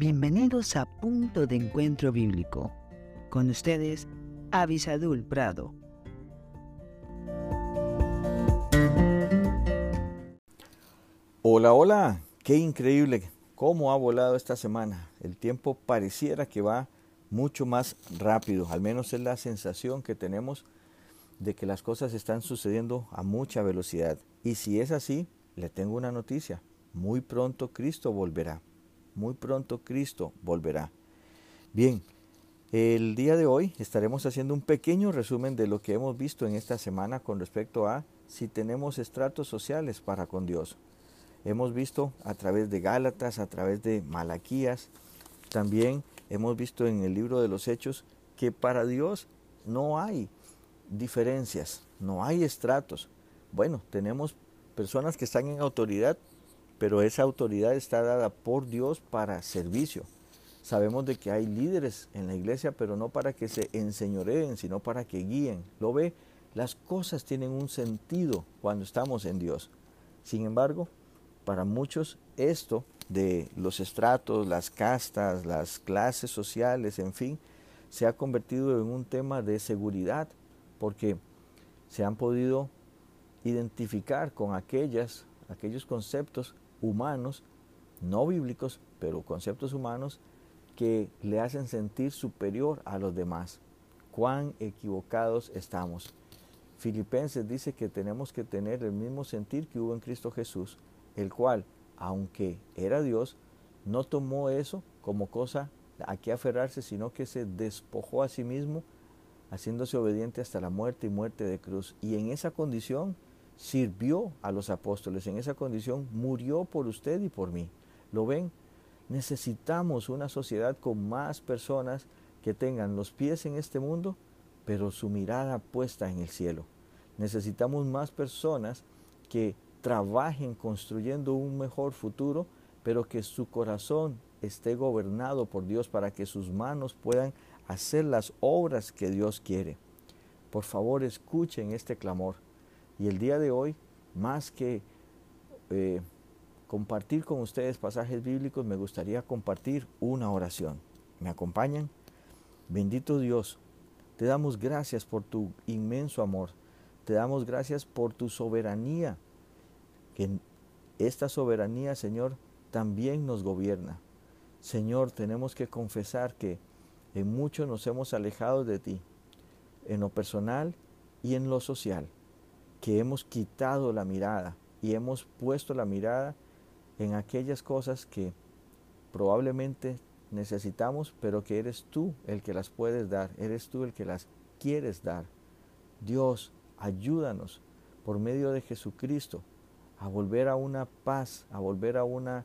Bienvenidos a Punto de Encuentro Bíblico. Con ustedes, Avisadul Prado. Hola, hola, qué increíble cómo ha volado esta semana. El tiempo pareciera que va mucho más rápido, al menos es la sensación que tenemos de que las cosas están sucediendo a mucha velocidad. Y si es así, le tengo una noticia. Muy pronto Cristo volverá. Muy pronto Cristo volverá. Bien, el día de hoy estaremos haciendo un pequeño resumen de lo que hemos visto en esta semana con respecto a si tenemos estratos sociales para con Dios. Hemos visto a través de Gálatas, a través de Malaquías, también hemos visto en el libro de los Hechos que para Dios no hay diferencias, no hay estratos. Bueno, tenemos personas que están en autoridad, pero esa autoridad está dada por Dios para servicio. Sabemos de que hay líderes en la iglesia, pero no para que se enseñoreen, sino para que guíen. ¿Lo ve? Las cosas tienen un sentido cuando estamos en Dios. Sin embargo, para muchos esto de los estratos, las castas, las clases sociales, en fin, se ha convertido en un tema de seguridad, porque se han podido identificar con aquellas, aquellos conceptos humanos, no bíblicos, pero conceptos humanos que le hacen sentir superior a los demás. Cuán equivocados estamos. Filipenses dice que tenemos que tener el mismo sentir que hubo en Cristo Jesús, el cual, aunque era Dios, no tomó eso como cosa a que aferrarse, sino que se despojó a sí mismo, haciéndose obediente hasta la muerte y muerte de cruz. Y en esa condición sirvió a los apóstoles, en esa condición murió por usted y por mí. ¿Lo ven? Necesitamos una sociedad con más personas que tengan los pies en este mundo, pero su mirada puesta en el cielo. Necesitamos más personas que trabajen construyendo un mejor futuro, pero que su corazón esté gobernado por Dios para que sus manos puedan hacer las obras que Dios quiere. Por favor, escuchen este clamor. Y el día de hoy, más que eh, compartir con ustedes pasajes bíblicos, me gustaría compartir una oración. ¿Me acompañan? Bendito Dios, te damos gracias por tu inmenso amor. Te damos gracias por tu soberanía que esta soberanía, Señor, también nos gobierna. Señor, tenemos que confesar que en mucho nos hemos alejado de ti, en lo personal y en lo social, que hemos quitado la mirada y hemos puesto la mirada en aquellas cosas que probablemente necesitamos, pero que eres tú el que las puedes dar, eres tú el que las quieres dar. Dios, ayúdanos por medio de Jesucristo a volver a una paz, a volver a una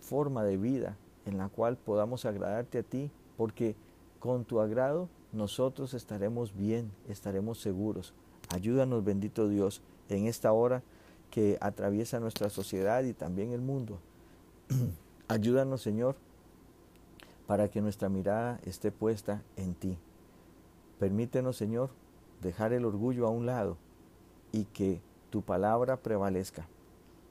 forma de vida en la cual podamos agradarte a ti, porque con tu agrado nosotros estaremos bien, estaremos seguros. Ayúdanos, bendito Dios, en esta hora que atraviesa nuestra sociedad y también el mundo. Ayúdanos, Señor, para que nuestra mirada esté puesta en ti. Permítenos, Señor, dejar el orgullo a un lado y que tu palabra prevalezca.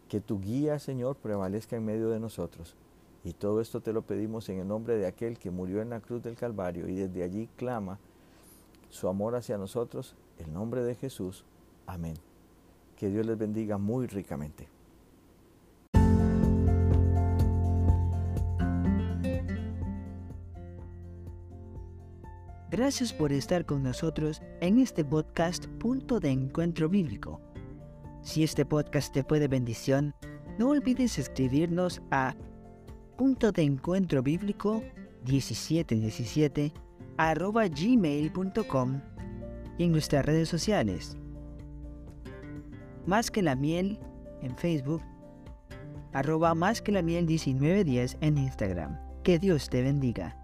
Que tu guía, Señor, prevalezca en medio de nosotros. Y todo esto te lo pedimos en el nombre de aquel que murió en la cruz del Calvario y desde allí clama su amor hacia nosotros, el nombre de Jesús. Amén. Que Dios les bendiga muy ricamente. Gracias por estar con nosotros en este podcast Punto de Encuentro Bíblico. Si este podcast te fue de bendición, no olvides escribirnos a punto de encuentro bíblico 1717 arroba gmail.com y en nuestras redes sociales. Más que la miel en Facebook, arroba más que la miel 1910 en Instagram. Que Dios te bendiga.